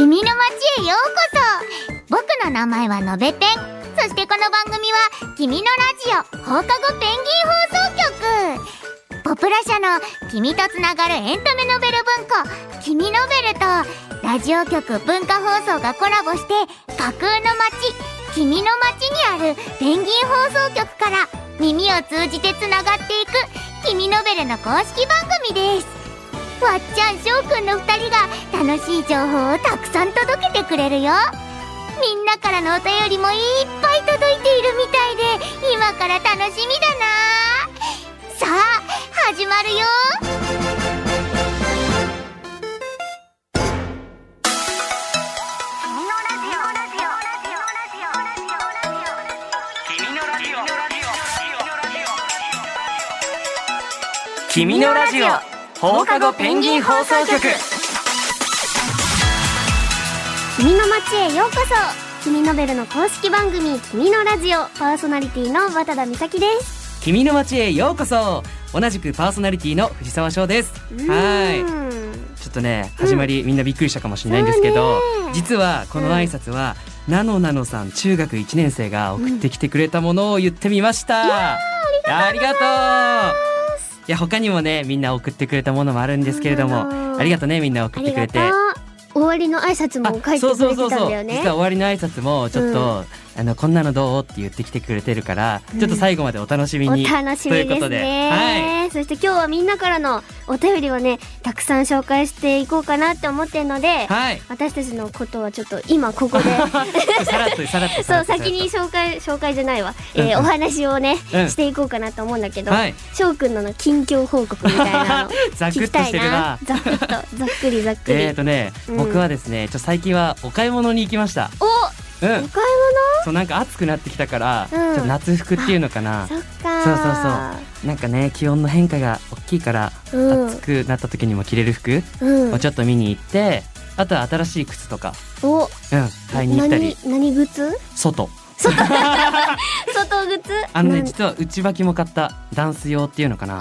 君の街へようこそ僕の名前はのべペン。そしてこの番組は君のラジオ放課後ペンギン放送局ポプラ社の君とつながるエンタメノベル文庫。君ノベルとラジオ局。文化放送がコラボして架空の街君の街にあるペンギン放送局から耳を通じてつながっていく君ノベルの公式番組です。わっちゃんしょうくんの2人が楽しい情報をたくさん届けてくれるよ。みんなからのお便りもいっぱい届いているみたいで今から楽しみだな。さあ始まるよ。君のラジオ。放課後ペンギン放送局。君の街へようこそ。君ノベルの公式番組「君のラジオ」パーソナリティの渡田美咲です。君の街へようこそ。同じくパーソナリティの藤沢翔です。はい。ちょっとね始まり、みんなびっくりしたかもしれないんですけど、実はこの挨拶は、なのなのさん中学1年生が送ってきてくれたものを言ってみました、ありがとういや他にもねみんな送ってくれたものもあるんですけれどもありがとうねみんな送ってくれて。終わりの挨拶も書いてくれてたんだよね。実は終わりの挨拶もちょっと、あのこんなのどうって言ってきてくれてるから、ちょっと最後までお楽しみおに楽しみですということでね、そして今日はみんなからのお便りをねたくさん紹介していこうかなって思ってるので、はい。はい私たちのことはちょっと今ここで。さらっとさらっとさそう先に紹介紹介じゃないわ、えーうんうん。お話をね、うん。していこうかなと思うんだけど、はい。翔くんのの近況報告みたいなの 聞きたいな。ざくっとざっくりざっくり、えーとね、うん。僕はですねちょ最近はお買い物に行きました。おうん。お買いそうなんか暑くなってきたから、うん。ちょっと夏服っていうのかな。物そっか。そうそうそう。なんかね気温の変化が大きいから、うん。暑くなった時にも着れる服うん。をちょっと見に行ってあとは新しい靴とか、お。うん、買いに行ったり。何何靴外。外。靴あのね実は内履きも買ったダンス用っていうのかな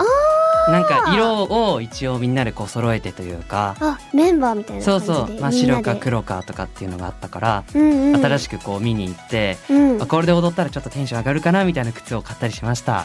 なんか色を一応みんなでこう揃えてというかあメンバーみたいなそう感じでそう、まあ、白か黒かとかっていうのがあったから、うんうん、新しくこう見に行って、うん。あこれで踊ったらちょっとテンション上がるかなみたいな靴を買ったりしました。わ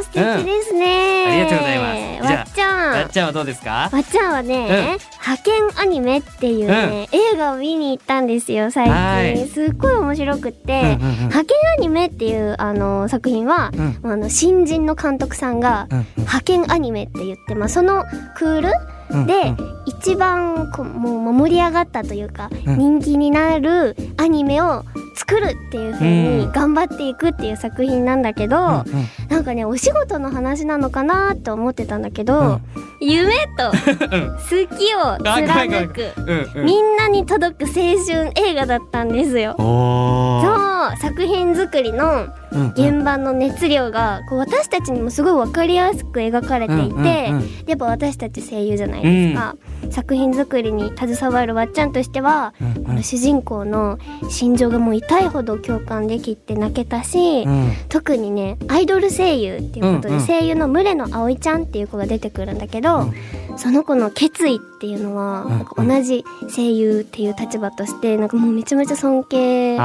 ー素敵ですね、うん。ありがとうございます。わっちゃん。あっちゃんはどうですか？わっちゃんはね、派遣アニメっていうね、映画を見に行ったんですよ最はい。近すっごい面白くって、うんうんうん。派遣アニメっていうあの作品は、うん。あの新人の監督さんが、うんうん。派遣アニメって言って、まあ、そのクールうんで、うん。一番こうもう盛り上がったというか、うん。人気になるアニメを作るっていう風うん。に頑張っていくっていう作品なんだけど、うんうん。なんかねお仕事の話なのかなって思ってたんだけど、うん。夢とうん。好きを貫くうんうん。みんなに届く青春映画だったんですよ。そう作品作りのうんうん。現場の熱量がこう私たちにもすごい分かりやすく描かれていて、うんうんうん。やっぱ私たち声優じゃないですか、作品作りに携わるわっちゃんとしては、うんこの主人公の心情がもう痛いほど共感できて泣けたし、うん。特にねアイドル声優っていうことで、うんうん。声優の群れの葵ちゃんっていう子が出てくるんだけど、その子の決意っていうのは、同じ声優っていう立場としてなんかもうめちゃめちゃ尊敬で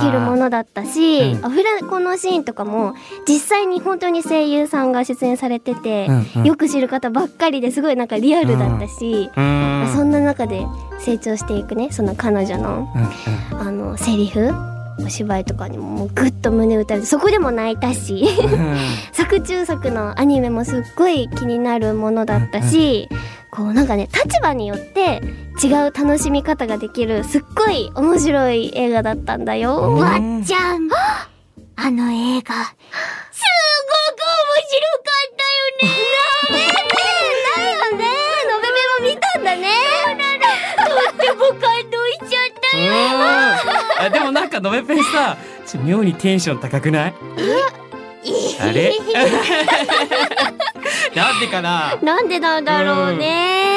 きるものだったし、うん。アフレコのシーンとかも実際に本当に声優さんが出演されてて、よく知る方ばっかりですごいなんかリアルだったし、そんな中で成長していくねその彼女のあのセリフお芝居とかにももうグッと胸打たれてそこでも泣いたし作中作のアニメもすっごい気になるものだったし、こうなんかね立場によって違う楽しみ方ができるすっごい面白い映画だったんだよ。わっちゃん。あの映画。すごく面白かったよね あでもなんかのべペンさちょ妙にテンション高くない？あれ？なんでかな？なんでなんだろうね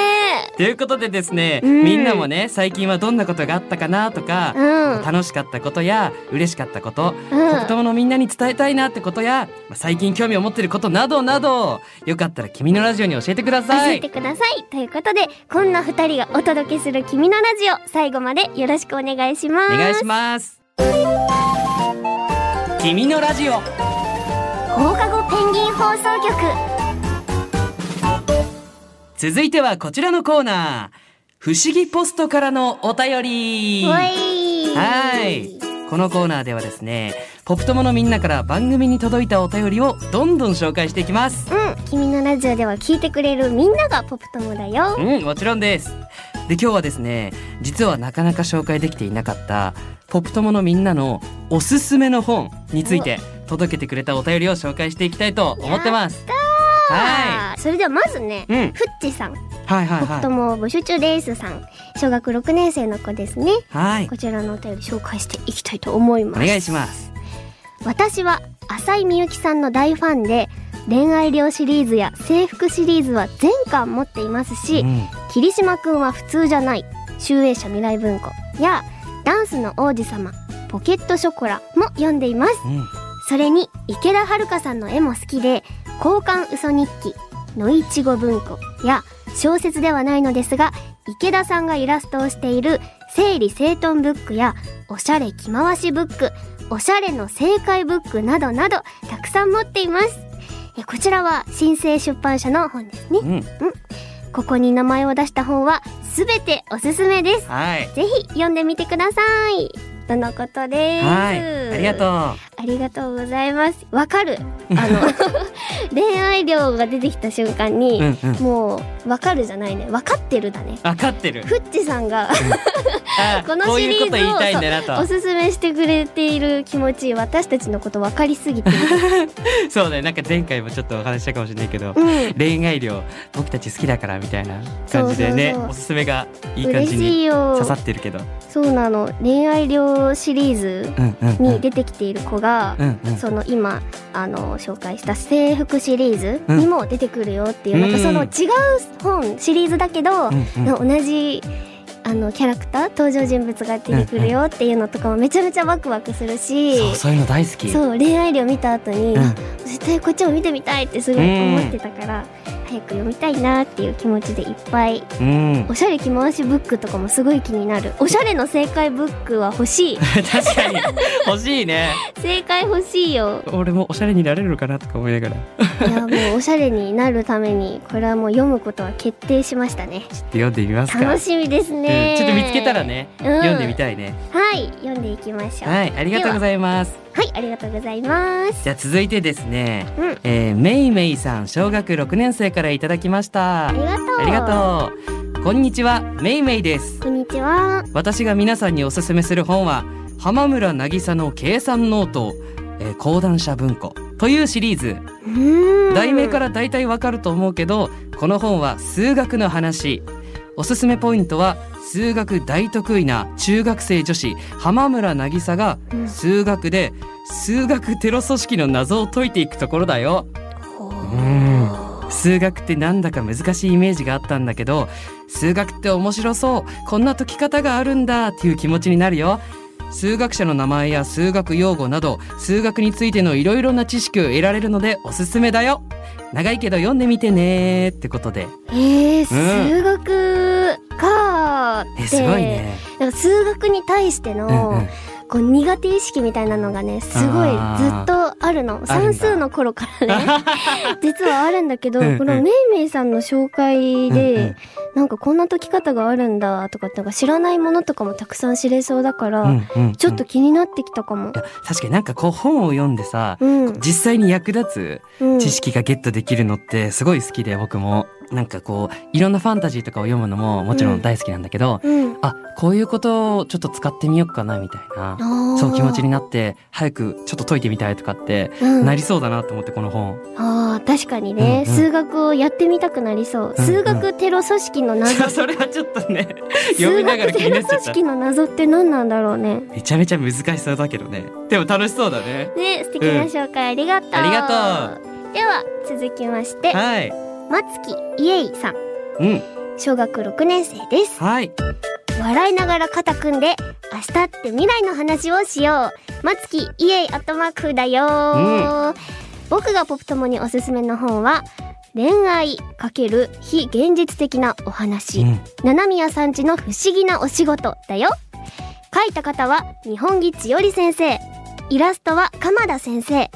ということでですね、うん。みんなもね最近はどんなことがあったかなとか、うん。楽しかったことや嬉しかったこと、うん。ポップ友のみんなに伝えたいなってことやまあ最近興味を持ってることなどなどよかったら君のラジオに教えてくだ教さい。えてください。ということでこんな二人がお届けする「君のラジオ」最後までよろしくお願いします。お願いします。君のラジオ。放課後ペンギン放送局続いてはこちらのコーナー。不思議ポストからのお便り。はい。このコーナーではですねポップ友のみんなから番組に届いたお便りをどんどん紹介していきます。うん。君のラジオでは聞いてくれるみんながポップ友だよ。うんもちろんです。で今日はですね実はなかなか紹介できていなかったポップ友のみんなのおすすめの本について届けてくれたお便りを紹介していきたいと思ってますはあーそれではまずね、い、うん、ふっちさん、はいはいはい。友募集中ですさん。小学6年生の子ですね。はい。こちらのお便り紹介していきたいと思います。お願いします。私は浅井みゆきさんの大ファンで恋愛寮シリーズや制服シリーズは全巻持っていますし、うん。霧島くんは普通じゃない集英社未来文庫やダンスの王子様ポケットショコラも読んでいます。うん。それに池田遥さんの絵も好きで交換嘘日記のいちご文庫。や小説ではないのですが池田さんがイラストをしている整理整頓ブックやおしゃれ着回しブック。おしゃれの正解ブックなどなどたくさん持っています。えこちらは新生出版社の本ですね。うん。ここに名前を出した本はすべておすすめです。はい。ぜひ読んでみてくださいとのことですはいありがとうありがとうございます。わかる。あの 恋愛量が出てきた瞬間に、うんうんもうわかるじゃないね。わかってるだね。分かってるフッチさんがあ このシリーズをおすすめしてくれている気持ち、私たちのこと分かりすぎてる。そうねなんか前回もちょっとお話ししたかもしれないけど、うん。恋愛量僕たち好きだからみたいな感じでねそうそうそうおすすめがいい感じに刺。さってるけどそうなの。恋愛量シリーズうんうんうん。に出てきている子が、うんうん。その今あの紹介した制服シリーズにも出てくるよっていう、なんかそのうん違う本シリーズだけど、うんうん。同じあのキャラクター登場人物が出てくるよっていうのとかもめちゃめちゃワクワクするし、そうそういうの大好き。そう恋愛量見た後に、うん。あ絶対こっちも見てみたいってすごい思ってたから、早く読みたいなっていう気持ちでいっぱいうん。おしゃれ着回しブックとかもすごい気になる。おしゃれの正解ブックは欲しい。確かに。欲しいね。正解欲しいよ。俺もおしゃれになれるのかなとか思いながらいやもうおしゃれになるためにこれはもう読むことは決定しましたね。読んでみますか。楽しみですね、うんちょっと見つけたらね、うん。読んでみたいね。はい読んでいきましょう。はいありがとうございます。はいありがとうございます。じゃあ続いてですね、うん。えー、めいめいさん小学6年生からいただきました。ありがとう。ありがとう。こんにちはめいめいです。こんにちは。私が皆さんにおすすめする本は浜村渚の計算ノート、えー、講談社文庫というシリーズ。題名から大体わかると思うけどこの本は数学の話。おすすめポイントは数学大得意な中学生女子浜村渚がうん。数学で数学テロ組織の謎を解いていくところだよ。う。ん数学ってなんだか難しいイメージがあったんだけど数学って面白そうこんな解き方があるんだっていう気持ちになるよ数学者の名前や数学用語など数学についてのいろいろな知識を得られるのでおすすめだよ。長いけど読んでみてね。ってことで。えー、数学かーって。えすごいね。数学に対しての、うんうんこう苦手意識みたいなのがねすごいずっとあるの。算数の頃からね。実はあるんだけどこのめいめいさんの紹介で、うんうん。なんかこんな解き方があるんだとかなんか知らないものとかもたくさん知れそうだから、うんうんうん。ちょっと気になってきたかも。確かになんかこう本を読んでさうん、実際に役立うん、つ知識がゲットできるのってすごい好きで僕もなんかこういろんなファンタジーとかを読むのももちろん大好きなんだけど、うん、あこういうことをちょっと使ってみようかなみたいな。そう気持ちになって早くちょっと解いてみたいとかってうん。なりそうだなと思ってこの本。あー確かにね、うんうん。数学をやってみたくなりそう、うん数学テロ組織の謎、それはちょっとね 読みながら気になっちゃった。数学テロ組織の謎って何なんだろうね。めちゃめちゃ難しそうだけどね。でも楽しそうだね。ね素敵な紹介ありがとう、ありがでは続きまして。はい松木イエイさん。うん。小学6年生です。はい。笑いながら肩組んで明日って未来の話をしよう。松木イエイアットマークだよ、僕がポップ友におすすめの本は恋愛×非現実的なお話、うん。七宮さんちの不思議なお仕事だよ。書いた方は日本木千織先生。イラストは鎌田先生。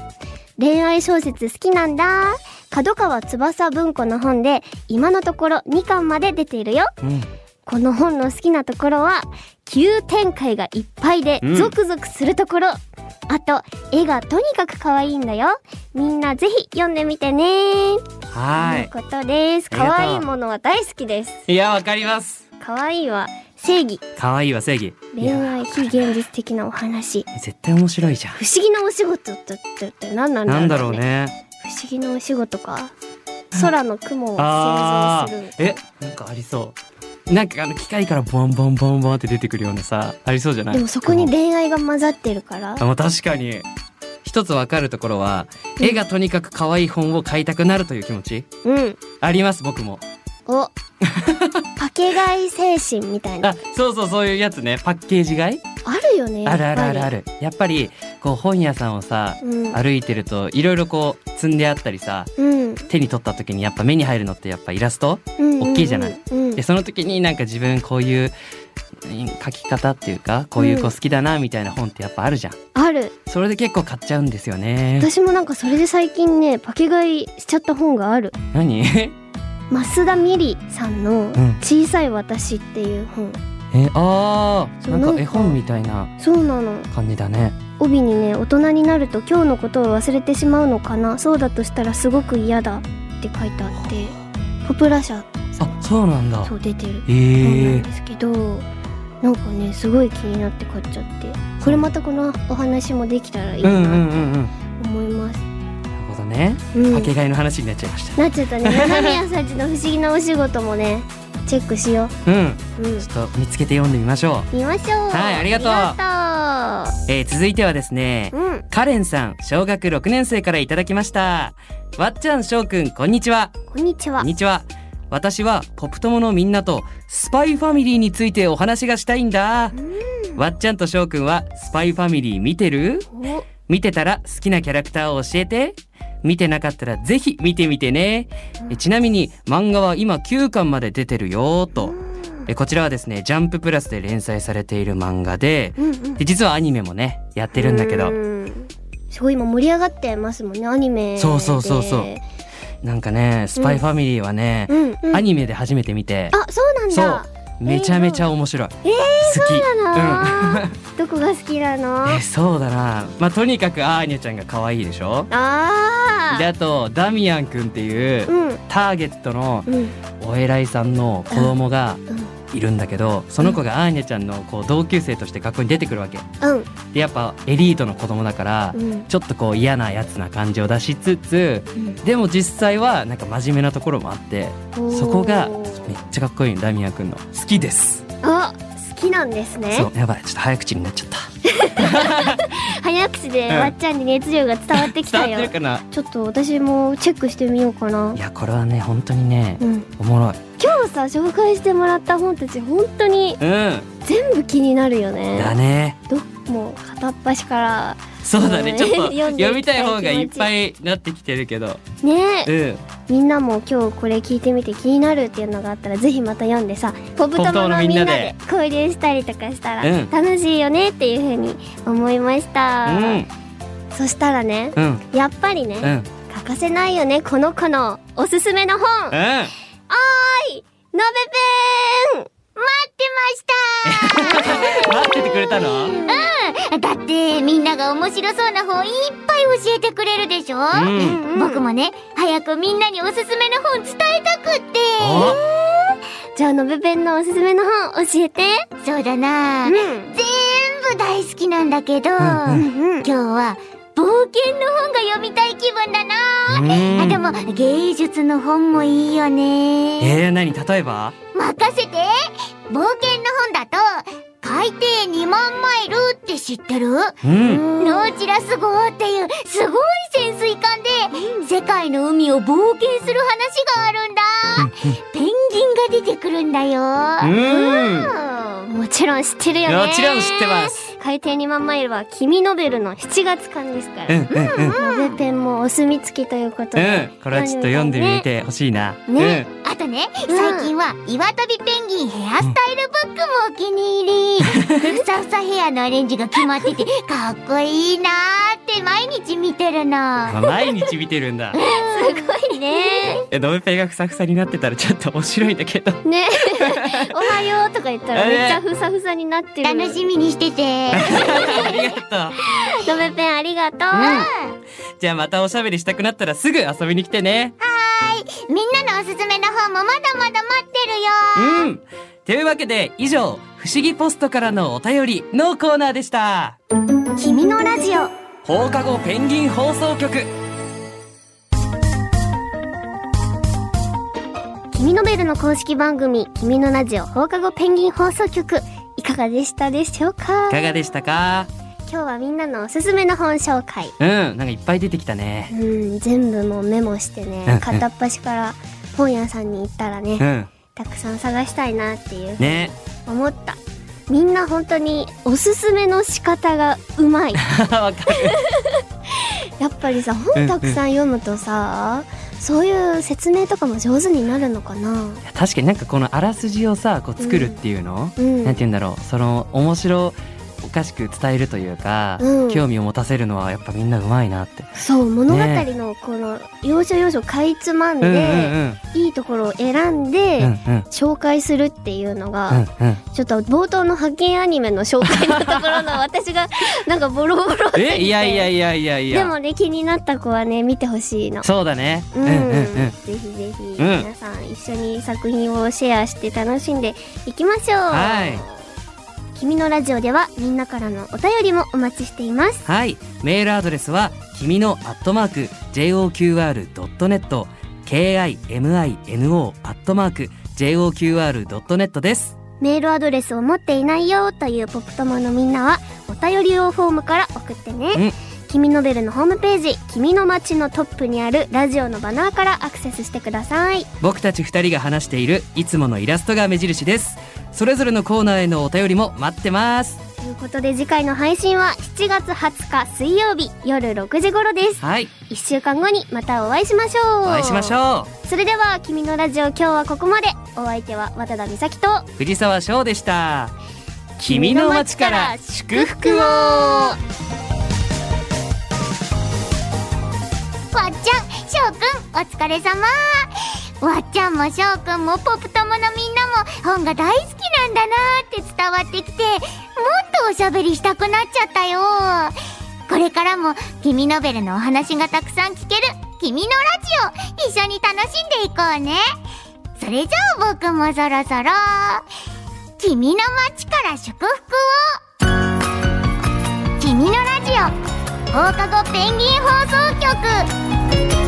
恋愛小説好きなんだ角川翼文庫の本で今のところ2巻まで出ているよ。うん。この本の好きなところは急展開がいっぱいでうん。ゾクゾクするところ、あと絵がとにかく可愛いんだよ。みんなぜひ読んでみてね。はということです。可愛いものは大好きです。いいやわかります。可愛いは正義。可愛いわ正義。い恋や愛非現実的なお話。絶対面白いじゃん。不思議なお仕事ってってって何なんだろう,、なんだろうね不思議なお仕事か。空の雲をあ製造する。ー。えなんかありそう。なんかあの機械からボンボンボンボンって出てくるようなさありそうじゃない？でもそこに恋愛が混ざってるから。あもう確かに。一つわかるところは絵がとにかく可愛い本を買いたくなるという気持ち？うん。あります僕も。お。パケ買い精神みたいな。あそうそうそういうやつね。パッケージ買い？あるよねやあるあるあるある。やっぱりこう本屋さんをさうん。歩いてるといろいろこう積んであったりさうん。手に取った時にやっぱ目に入るのってやっぱイラスト？うん大きいじゃない？うんでその時になんか自分こういううん書き方っていうかこういう子好きだなみたいな本ってやっぱあるじゃん。ある。それで結構買っちゃうんですよね。私もなんかそれで最近ねパケ買いしちゃった本がある。何？増田美里さんのん「小さい私」っていう本えあーなんかか。絵本みたいなそうなの。感じだね。帯にね大人になると今日のことを忘れてしまうのかな。そうだとしたらすごく嫌だって書いてあって。ポプラ社。あそうなんだ。そう出てる。えー。本なんですけど、なんかねすごい気になって買っちゃって。これまたこのお話もできたらいいうんうんうんなうん。と思います、なるほどねうん。かけがえの話になっちゃいました。なっちゃったね。七宮さんちの不思議なお仕事もねチェックしよう。ん。ううん。ちょっと見つけて読んでみましょ見ましょう。はいありがとう。あう、えー続いてはですねううん。カレンさん小学6年生からいただきました。わっちゃんしょうくんこんにちは。こんにちは。こんにちは。私はポプ友のみんなとスパイファミリーについてお話がしたいんだ。わっちゃんとしょうくんはスパイファミリー見てる？お。見てたら好きなキャラクターを教えて見てなかったらぜひ見てみてね。えちなみに漫画は今9巻まで出てるよと。えこちらはですねジャンププラスで連載されている漫画でうんうん。で実はアニメもねやってるんだけど。うん。すごい今盛り上がってますもんねアニメで。そうそうそうそう。なんかねスパイファミリーはね、うんうん。アニメで初めて見て。あそうなんだめちゃめちゃ面白い、えー、好き。そうなの、どこが好きなの？えそうだな。まあとにかくアーニャちゃんが可愛いでしょ？あであとダミアンくんっていうーうん。ターゲットのうん。お偉いさんの子供がうんいるんだけどその子がアーニャちゃんのこう同級生として学校に出てくるわけ。うん。でやっぱエリートの子供だからうん。ちょっとこう嫌なやつな感じを出しつつでも実際はなんか真面目なところもあってそこがめっちゃかっこいいのダミアンくんの。好きです。あ好きなんですね。そう。やばい。ちょっと早口になっちゃった。早口でうん。わっちゃんに熱量が伝わってきたよ。ちょっと私もチェックしてみようかな。いやこれはね本当にねうん。おもろい今日さ紹介してもらった本たち本当にうん。全部気になるよね。だね。どもう片っ端からそうだね。うん。ちょっと 読みたい方がいっぱいなってきてるけど。ね。うん。みんなも今日これ聞いてみて気になるっていうのがあったらぜひまた読んでさポプポプ友友のみんなで。で交流したりとかしたらうん。楽しいよねっていうふうに思いました、うん。そしたらねうん。やっぱりね、うん。欠かせないよねこの子のおすすめの本うんのべペン待って 待っててくれたの？だってみんなが面白そうな本いっぱい教えてくれるでしょ、うん。ました僕もね早くみんなにおすすめの本伝えたくって。おじゃあのべペンのおすすめの本教えて。そうだな、うん。全部大好きなんだけど、うんうん。今日は冒険の本が読みたい気分だな、うん。あでも芸術の本もいいよね。えー、何？例えば？任せて。冒険の本だと海底2万マイルって知ってる？うん。ノーチラス号っていうすごい潜水艦で世界の海を冒険する話があるんだ。ペンギンがが出てくるんだよ。うん。もちろん知ってるよね。もちろん知ってます海底2万マイルは君ノベルの7月間ですから、うんうんうん。ノベペンもお墨付きということで、うんこれはちょっと読んでみてほしいな。ね。あとね、最近は岩飛びペンギンヘアスタイルブックもお気に入り。ふさふさヘアのアレンジが決まってて、かっこいいなーって毎日見てるの。うん毎日見てるんだ。すごいね。えドベペンがふさふさになってたらちょっと面白いんだけど。ね。おはようとか言ったらめっちゃふさふさになってる。楽しみにしてて。ありがとうノベペンありがとう、じゃあまたおしゃべりしたくなったらすぐ遊びに来てね。みんなのおすすめの本もまだまだ待ってるよ。うん。というわけで以上不思議ポストからのお便りのコーナーでした。君のラジオ。放課後ペンギン放送局。君ノベルの公式番組「君のラジオ放課後ペンギン放送局」いかがでしたでしょうか？いかがでしたか？今日はみんなのおすすめの本紹介。うんなんかいっぱい出てきたうねん全部もうメモしてうん。ね片っ端から本屋さんに行ったらねうん。たくさん探したいなっていうね。思った。みんな本当におすすめの仕方がうまい。わかる。やっぱりさ本たくさん読むとさそういう説明とかも上手になるのかな？確かになんかこのあらすじをさこう作るっていうの、うん。なんて言うんだろう。その面白おかしく伝えるというか、うん。興味を持たせるのはやっぱみんなうまいなって。そう物語のこの要所要所かいつまんで、いいところを選んで、うんうん。うん紹介するっていうのが、うんうん。ちょっと冒頭の派遣アニメの紹介のところの私がなんかボロボロえいやいやいやいやいや。でもね気になった子はね見てほしいの。そうだね。ううんん。うんうんぜひぜひ、うん皆さん一緒に作品をシェアして楽しんでいきましょう。はい君のラジオではみんなからのお便りもお待ちしています。はいメールアドレスは君のアットマーク JOQR.net KIMINO アットマーク JOQR.net ですメールアドレスを持っていないよというポップ友のみんなはお便り用フォームから送ってね。うん君のベルのホームページ、君の街のトップにあるラジオのバナーからアクセスしてください。僕たち二人が話しているいつものイラストが目印ですそれぞれのコーナーへのお便りも待ってますということで次回の配信は7月20日水曜日夜6時頃です。はい1週間後にまたお会いしましょう。お会いしましょそれでは君のラジオ今日はここまで。お相手は渡田美咲とう藤沢翔でした君の街から祝福をわっちゃん、しょうくん、お疲れ様わっちゃんもしょうくんもポップ友のみんなも本が大好きなんだなーって伝わってきて、もっとおしゃべりしたくなっちゃったよ。これからも君ノベルのお話がたくさん聞ける君のラジオ一緒に楽しんでいこうね。それじゃあ僕もそろそろ君の街から祝福を。君のラジオ放課後ペンギン放送局。